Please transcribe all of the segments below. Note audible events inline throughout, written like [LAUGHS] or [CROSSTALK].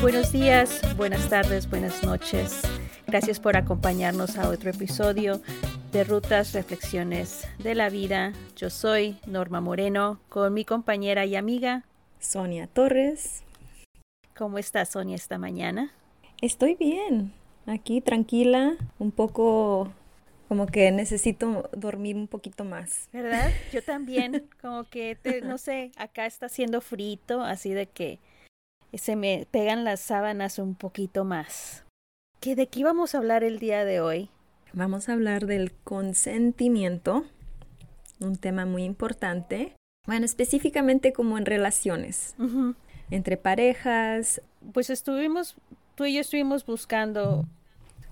Buenos días, buenas tardes, buenas noches. Gracias por acompañarnos a otro episodio de Rutas, Reflexiones de la Vida. Yo soy Norma Moreno con mi compañera y amiga Sonia Torres. ¿Cómo está Sonia esta mañana? Estoy bien, aquí tranquila, un poco como que necesito dormir un poquito más. ¿Verdad? Yo también, como que, no sé, acá está haciendo frito, así de que se me pegan las sábanas un poquito más. ¿Qué, ¿De qué vamos a hablar el día de hoy? Vamos a hablar del consentimiento, un tema muy importante. Bueno, específicamente como en relaciones, entre parejas. Pues estuvimos, tú y yo estuvimos buscando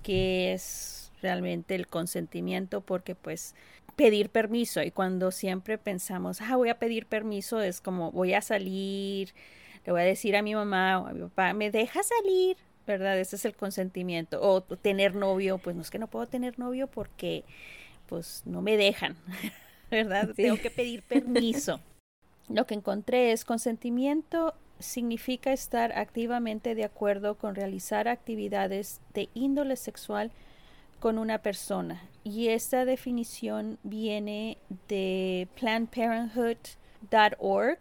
qué es realmente el consentimiento, porque pues pedir permiso y cuando siempre pensamos, ah, voy a pedir permiso, es como voy a salir, le voy a decir a mi mamá o a mi papá, me deja salir, ¿verdad? Ese es el consentimiento. O tener novio, pues no es que no puedo tener novio porque pues no me dejan, [LAUGHS] ¿verdad? Tengo que pedir permiso. Lo que encontré es consentimiento significa estar activamente de acuerdo con realizar actividades de índole sexual con una persona. Y esta definición viene de PlannedParenthood.org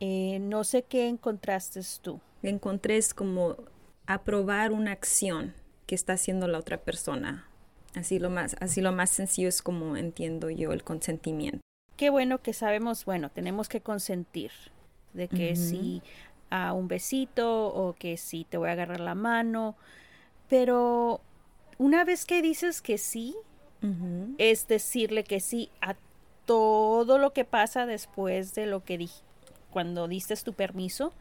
eh, no sé qué encontraste tú. Encontré es como aprobar una acción que está haciendo la otra persona. Así lo más, así lo más sencillo es como entiendo yo el consentimiento. Qué bueno que sabemos, bueno, tenemos que consentir de que si a un besito o que si te voy a agarrar la mano, pero una vez que dices que sí, es decirle que sí a todo lo que pasa después de lo que dije cuando diste tu permiso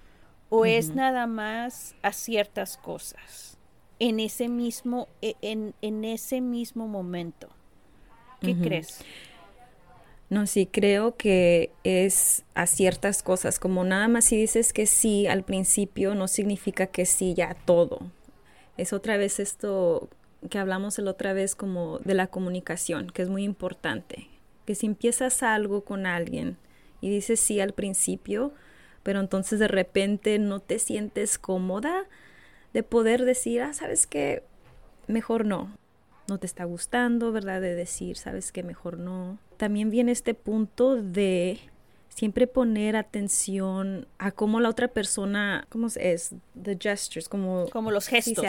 o es nada más a ciertas cosas en ese mismo e, en, en ese mismo momento ¿qué crees? No, sí, creo que es a ciertas cosas, como nada más si dices que sí al principio no significa que sí ya todo. Es otra vez esto que hablamos la otra vez como de la comunicación, que es muy importante. Que si empiezas algo con alguien, y dices sí al principio, pero entonces de repente no te sientes cómoda de poder decir, ah, sabes que mejor no, no te está gustando, ¿verdad? De decir, sabes que mejor no. También viene este punto de siempre poner atención a cómo la otra persona, ¿cómo es? The gestures, como... Como los gestos.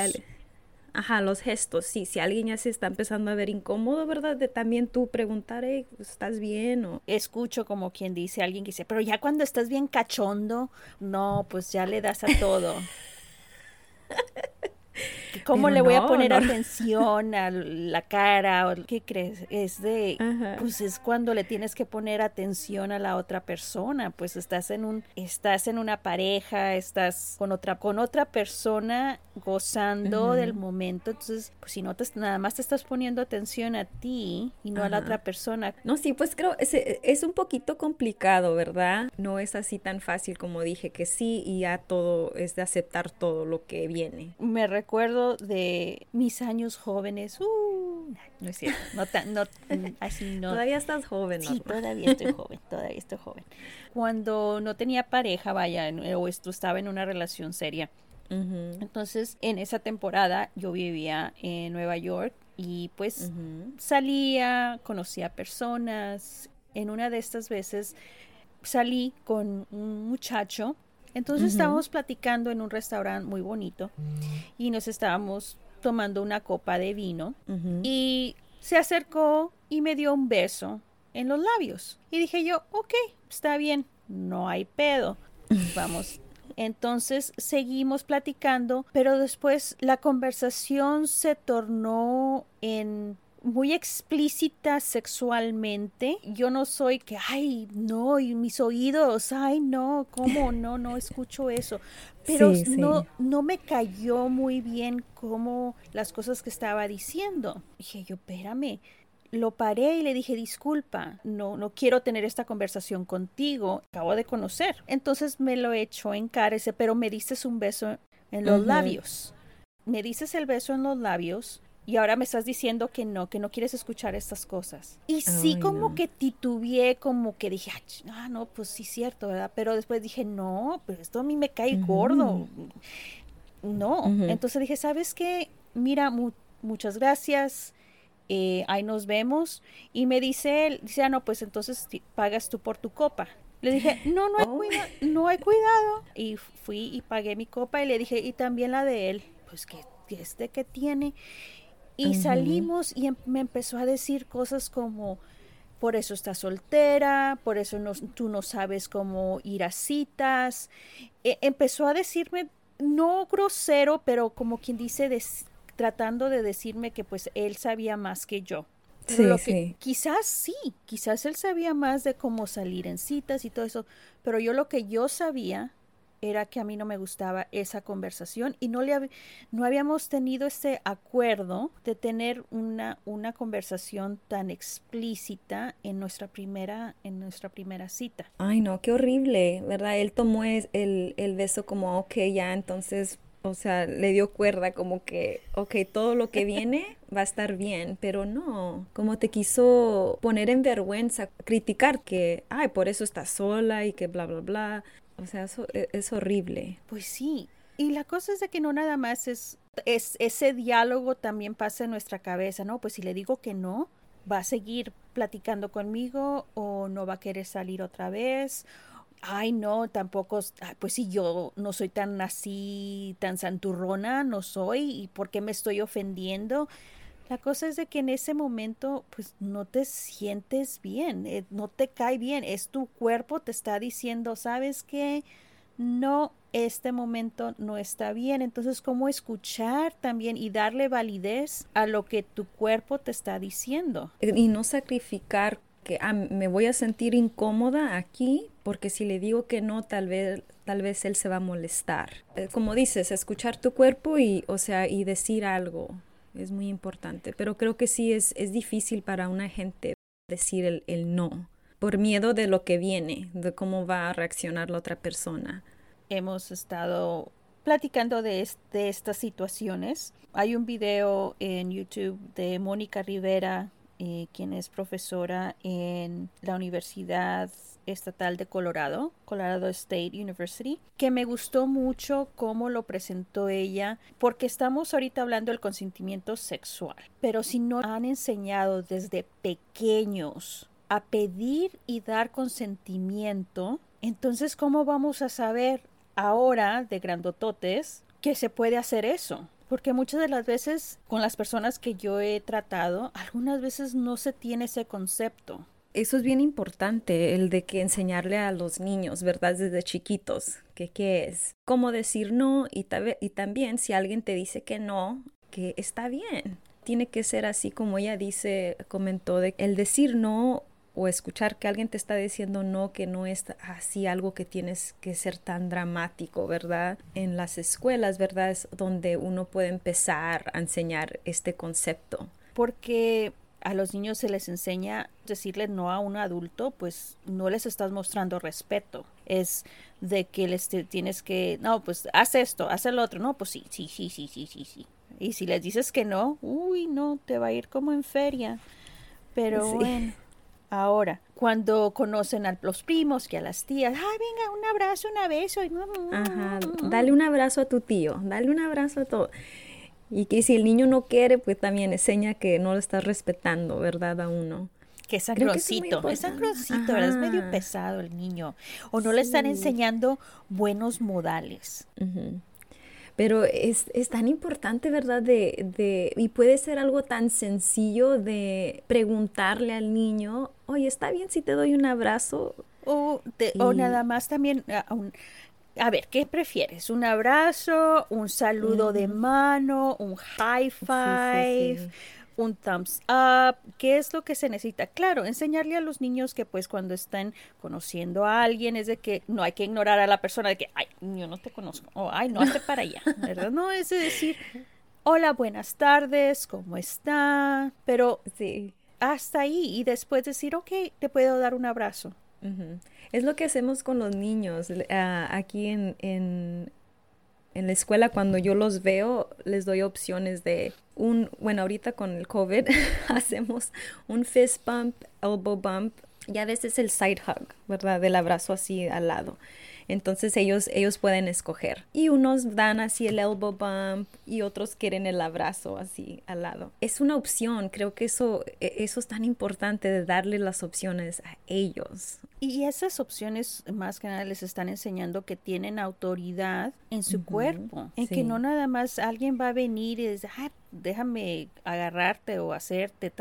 Ajá, los gestos, sí, si alguien ya se está empezando a ver incómodo, ¿verdad? De también tú preguntar, ¿estás bien? O... Escucho como quien dice, alguien que dice, pero ya cuando estás bien cachondo, no, pues ya le das a todo. [LAUGHS] ¿Cómo le voy a poner atención a la cara? ¿Qué crees? Es de, pues es cuando le tienes que poner atención a la otra persona, pues estás en un, estás en una pareja, estás con otra, con otra persona gozando del momento, entonces, pues si no te, nada más te estás poniendo atención a ti y no a la otra persona. No, sí, pues creo, es, es un poquito complicado, ¿verdad? No es así tan fácil como dije que sí y ya todo es de aceptar todo lo que viene. Me recuerdo de mis años jóvenes. Uh, no es cierto, no, tan, no mm, así [LAUGHS] no. Todavía estás joven, Sí, todavía estoy joven, todavía estoy joven. Cuando no tenía pareja, vaya, o esto estaba en una relación seria. Entonces, en esa temporada yo vivía en Nueva York y pues salía, conocía personas. En una de estas veces salí con un muchacho entonces estábamos platicando en un restaurante muy bonito y nos estábamos tomando una copa de vino y se acercó y me dio un beso en los labios. Y dije yo, ok, está bien, no hay pedo. [LAUGHS] Vamos. Entonces seguimos platicando, pero después la conversación se tornó en muy explícita sexualmente. Yo no soy que, ay, no, y mis oídos, ay, no, ¿cómo? [LAUGHS] No, no escucho eso. Pero no, no me cayó muy bien como las cosas que estaba diciendo. Dije yo, espérame. Lo paré y le dije, disculpa, no, no quiero tener esta conversación contigo, acabo de conocer. Entonces me lo echó en cara, pero me diste un beso en los labios. Me dices el beso en los labios, y ahora me estás diciendo que no, que no quieres escuchar estas cosas. Y sí como que titubeé, como que dije, ah, no, pues sí cierto, ¿verdad? Pero después dije, no, pero esto a mí me cae gordo. no. Entonces dije, ¿sabes qué? Mira, muchas gracias. Eh, ahí nos vemos. Y me dice él, dice, ah, no, pues entonces pagas tú por tu copa. Le dije, [GASPS] no, no hay, oh. cuidado, no hay cuidado. Y fui y pagué mi copa y le dije, y también la de él. Pues que este que tiene. Y salimos y em, me empezó a decir cosas como, por eso estás soltera, por eso no, tú no sabes cómo ir a citas. E, empezó a decirme, no grosero, pero como quien dice, tratando de decirme que pues él sabía más que yo. Sí, sí. Quizás sí, quizás él sabía más de cómo salir en citas y todo eso, pero yo lo que yo sabía era que a mí no me gustaba esa conversación y no le no habíamos tenido ese acuerdo de tener una, una conversación tan explícita en nuestra primera en nuestra primera cita. Ay, no, qué horrible, ¿verdad? Él tomó el, el beso como, ok, ya, entonces o sea, le dio cuerda como que, ok, todo lo que viene [LAUGHS] va a estar bien, pero no, como te quiso poner en vergüenza, criticar que, ay, por eso estás sola y que bla, bla, bla. O sea, e, es, horrible. Pues sí, y la cosa es de que no nada más es, es, ese diálogo también pasa en nuestra cabeza, ¿no? Pues si le digo que no, va a seguir platicando conmigo o no va a querer salir otra vez ay no, tampoco, pues si yo no soy tan así, tan santurrona, no soy, y por qué me estoy ofendiendo. La cosa es de que en ese momento, pues no te sientes bien, eh, no te cae bien, es tu cuerpo te está diciendo, ¿sabes qué? No, este momento no está bien. Entonces, ¿cómo escuchar también y darle validez a lo que tu cuerpo te está diciendo? Y no sacrificar que ah, me voy a sentir incómoda aquí porque si le digo que no, tal vez, tal vez él se va a molestar. Eh, como dices, escuchar tu cuerpo y, o sea, y decir algo es muy importante, pero creo que sí es, es difícil para una gente decir el, el no, por miedo de lo que viene, de cómo va a reaccionar la otra persona. Hemos estado platicando de, de, estas situaciones. Hay un video en YouTube de Mónica Rivera eh, quien es profesora en la Universidad Estatal de Colorado, Colorado State University, que me gustó mucho cómo lo presentó ella, porque estamos ahorita hablando del consentimiento sexual, pero si no han enseñado desde pequeños a pedir y dar consentimiento, entonces ¿cómo vamos a saber ahora de grandototes que se puede hacer eso? Porque muchas de las veces con las personas que yo he tratado, algunas veces no se tiene ese concepto. Eso es bien importante, el de que enseñarle a los niños, ¿verdad? Desde chiquitos, que qué es, cómo decir no y, y también si alguien te dice que no, que está bien. Tiene que ser así como ella dice, comentó, de el decir no o escuchar que alguien te está diciendo no, que no es así algo que tienes que ser tan dramático, ¿verdad? En las escuelas, ¿verdad? Es donde uno puede empezar a enseñar este concepto. Porque a los niños se les enseña decirle no a un adulto, pues no les estás mostrando respeto. Es de que les tienes que, no, pues haz esto, haz el otro, no, pues sí, sí, sí, sí, sí, sí, sí. Y si les dices que no, uy, no, te va a ir como en feria. Pero bueno. [LAUGHS] Ahora, cuando conocen a los primos, que a las tías, ay, venga, un abrazo, un beso. Ajá, [LAUGHS] dale un abrazo a tu tío, dale un abrazo a todo. Y que si el niño no quiere, pues también enseña que no lo está respetando, ¿verdad? A uno. Que es sangrosito, es, sangrosito, es medio pesado el niño. O no le están enseñando buenos modales. Pero es, es, tan importante, ¿verdad? De, de, y puede ser algo tan sencillo de preguntarle al niño, oye, ¿está bien si te doy un abrazo? O, o nada más también, a, a, ver, ¿qué prefieres? ¿Un abrazo? ¿Un saludo de mano? ¿Un high five? Un thumbs up, qué es lo que se necesita. Claro, enseñarle a los niños que pues cuando están conociendo a alguien es de que no hay que ignorar a la persona de que, ay, yo no te conozco, o ay, no, hazte para allá, ¿verdad? No, es de decir, hola, buenas tardes, ¿cómo está? Pero sí. hasta ahí y después decir, ok, te puedo dar un abrazo. Es lo que hacemos con los niños. Ah, aquí en, en, en la escuela cuando yo los veo les doy opciones de un, bueno, ahorita con el COVID [LAUGHS] hacemos un fist bump, elbow bump y a veces el side hug, ¿verdad? Del abrazo así al lado. Entonces ellos, ellos pueden escoger. Y unos dan así el elbow bump y otros quieren el abrazo así al lado. Es una opción, creo que eso, e, eso es tan importante de darle las opciones a ellos. Y esas opciones más que nada les están enseñando que tienen autoridad en su cuerpo, en que no nada más alguien va a venir y decir, ah, déjame agarrarte o hacerte,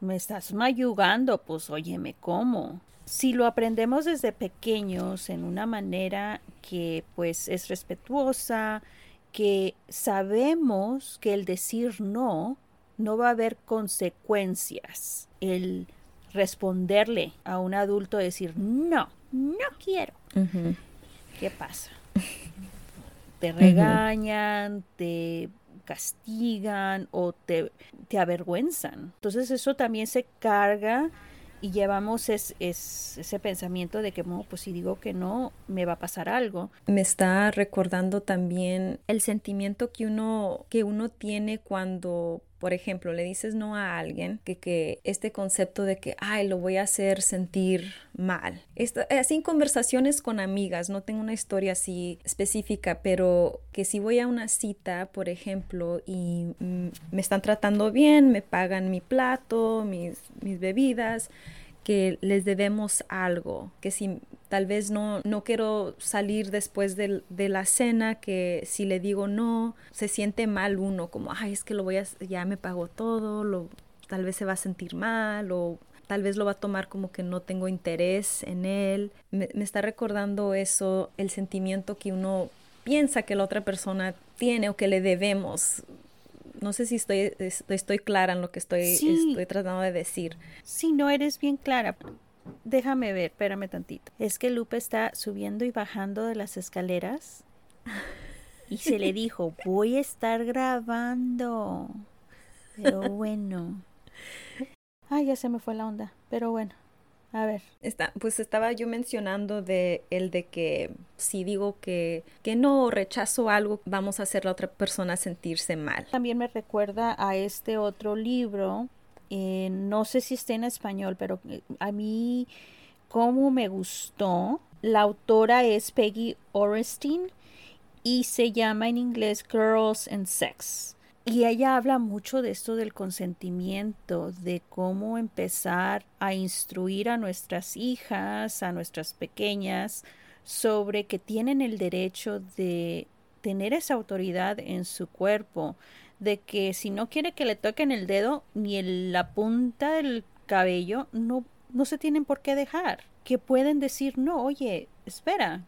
me estás mayugando, pues óyeme, ¿cómo? Si lo aprendemos desde pequeños en una manera que pues es respetuosa, que sabemos que el decir no no va a haber consecuencias. El responderle a un adulto decir no, no quiero. ¿Qué pasa? [LAUGHS] Te regañan, te castigan o te, te avergüenzan. Entonces eso también se carga y llevamos es, ese pensamiento de que, pues si digo que no, me va a pasar algo. Me está recordando también el sentimiento que uno, que uno tiene cuando por ejemplo, le dices no a alguien que, que este concepto de que, ay, lo voy a hacer sentir mal. así en conversaciones con amigas, no tengo una historia así específica, pero que si voy a una cita, por ejemplo, y me están tratando bien, me pagan mi plato, mis, mis bebidas, que les debemos algo, que si tal vez no, no quiero salir después de, la cena, que si le digo no, se siente mal uno, como, ay, es que lo voy a, ya me pago todo, lo, tal vez se va a sentir mal o tal vez lo va a tomar como que no tengo interés en él. Me, me está recordando eso, el sentimiento que uno piensa que la otra persona tiene o que le debemos no sé si estoy, estoy, clara en lo que estoy, estoy tratando de decir. Sí, no eres bien clara. Déjame ver, espérame tantito. Es que Lupe está subiendo y bajando de las escaleras y se le dijo, [LAUGHS] voy a estar grabando. Pero bueno. Ay, ya se me fue la onda, pero bueno. A ver. Está, pues estaba yo mencionando de el de que si digo que, que no rechazo algo, vamos a hacer a la otra persona sentirse mal. También me recuerda a este otro libro, eh, no sé si está en español, pero eh, a mí como me gustó. La autora es Peggy Orestein y se llama en inglés Girls and Sex. Y ella habla mucho de esto del consentimiento, de cómo empezar a instruir a nuestras hijas, a nuestras pequeñas, sobre que tienen el derecho de tener esa autoridad en su cuerpo, de que si no quiere que le toquen el dedo ni la punta del cabello, no, no se tienen por qué dejar, que pueden decir, no, oye, espera,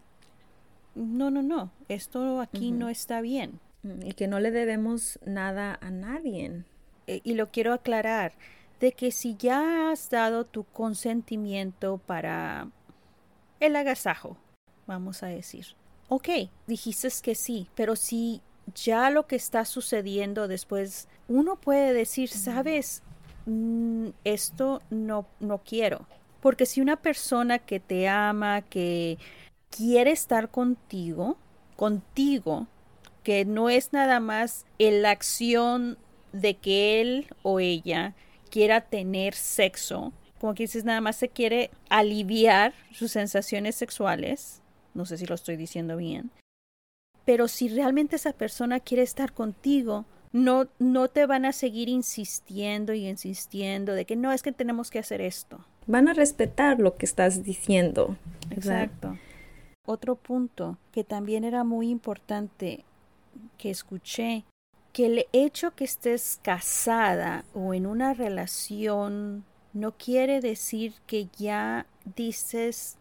no, no, no, esto aquí no está bien. Y que no le debemos nada a nadie. E, y lo quiero aclarar, de que si ya has dado tu consentimiento para el agasajo, vamos a decir, ok, dijiste que sí, pero si ya lo que está sucediendo después, uno puede decir, sabes, mm, esto no, no quiero. Porque si una persona que te ama, que quiere estar contigo, contigo, que no es nada más la acción de que él o ella quiera tener sexo, como que dices, nada más se quiere aliviar sus sensaciones sexuales, no sé si lo estoy diciendo bien, pero si realmente esa persona quiere estar contigo, no, no te van a seguir insistiendo y insistiendo de que no es que tenemos que hacer esto. Van a respetar lo que estás diciendo. Exacto. Otro punto que también era muy importante que escuché que el hecho que estés casada o en una relación no quiere decir que ya dices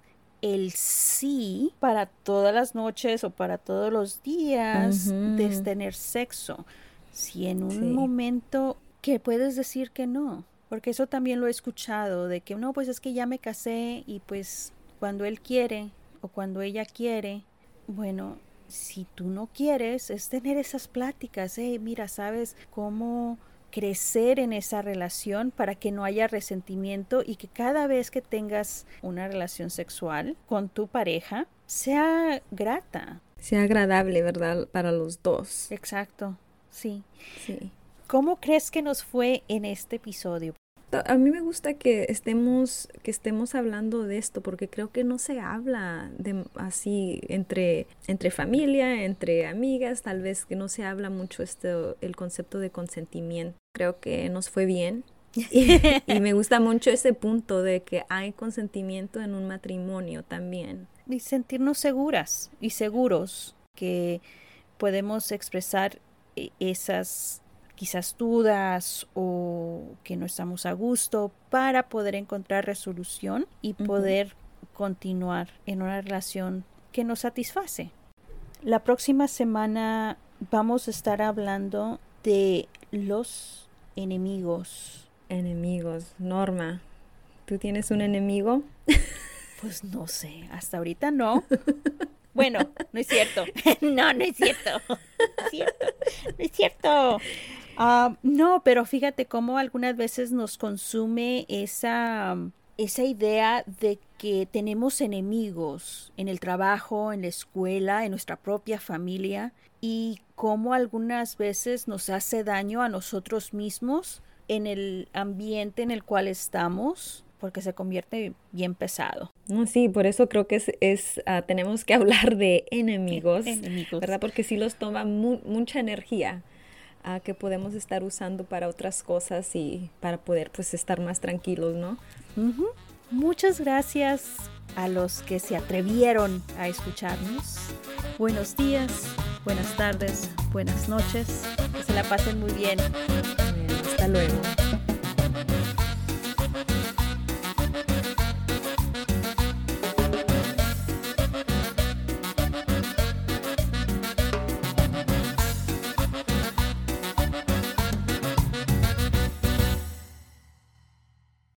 el sí para todas las noches o para todos los días de tener sexo. Si en un momento que puedes decir que no, porque eso también lo he escuchado, de que no, pues es que ya me casé y pues cuando él quiere o cuando ella quiere, bueno, si tú no quieres, es tener esas pláticas, hey, mira, ¿sabes cómo crecer en esa relación para que no haya resentimiento y que cada vez que tengas una relación sexual con tu pareja sea grata. Sea agradable, ¿verdad? Para los dos. Exacto, sí. Sí. ¿Cómo crees que nos fue en este episodio? Gusta, a mí me gusta que estemos, que estemos hablando de esto, porque creo que no se habla de, así entre, entre familia, entre amigas, tal vez que no se habla mucho esto, el concepto de consentimiento. Creo que nos fue bien. y, [LAUGHS] y me gusta mucho ese punto de que hay consentimiento en un matrimonio también. Y sentirnos seguras y seguros que podemos expresar eh, esas quizás dudas o que no estamos a gusto para poder encontrar resolución y poder continuar en una relación que nos satisface. La próxima semana vamos a estar hablando de los enemigos. Enemigos. Norma, ¿tú tienes un enemigo? [LAUGHS] Pues no sé, hasta ahorita no. [LAUGHS] Bueno, no es cierto. [LAUGHS] no, no es cierto. No es cierto. No es cierto. Ah, no, pero fíjate cómo algunas veces nos consume esa, esa idea de que tenemos enemigos en el trabajo, en la escuela, en nuestra propia familia y cómo algunas veces nos hace daño a nosotros mismos en el ambiente en el cual estamos porque se convierte bien pesado. sí, por eso creo que es, es ah, tenemos que [LAUGHS] hablar de enemigos, enemigos, ¿verdad? Porque sí los toma mucha energía que podemos estar usando para otras cosas y para poder pues estar más tranquilos, ¿no? Muchas gracias a los que se atrevieron a escucharnos. Buenos días, buenas tardes, buenas noches. Que se la pasen muy bien. hasta luego.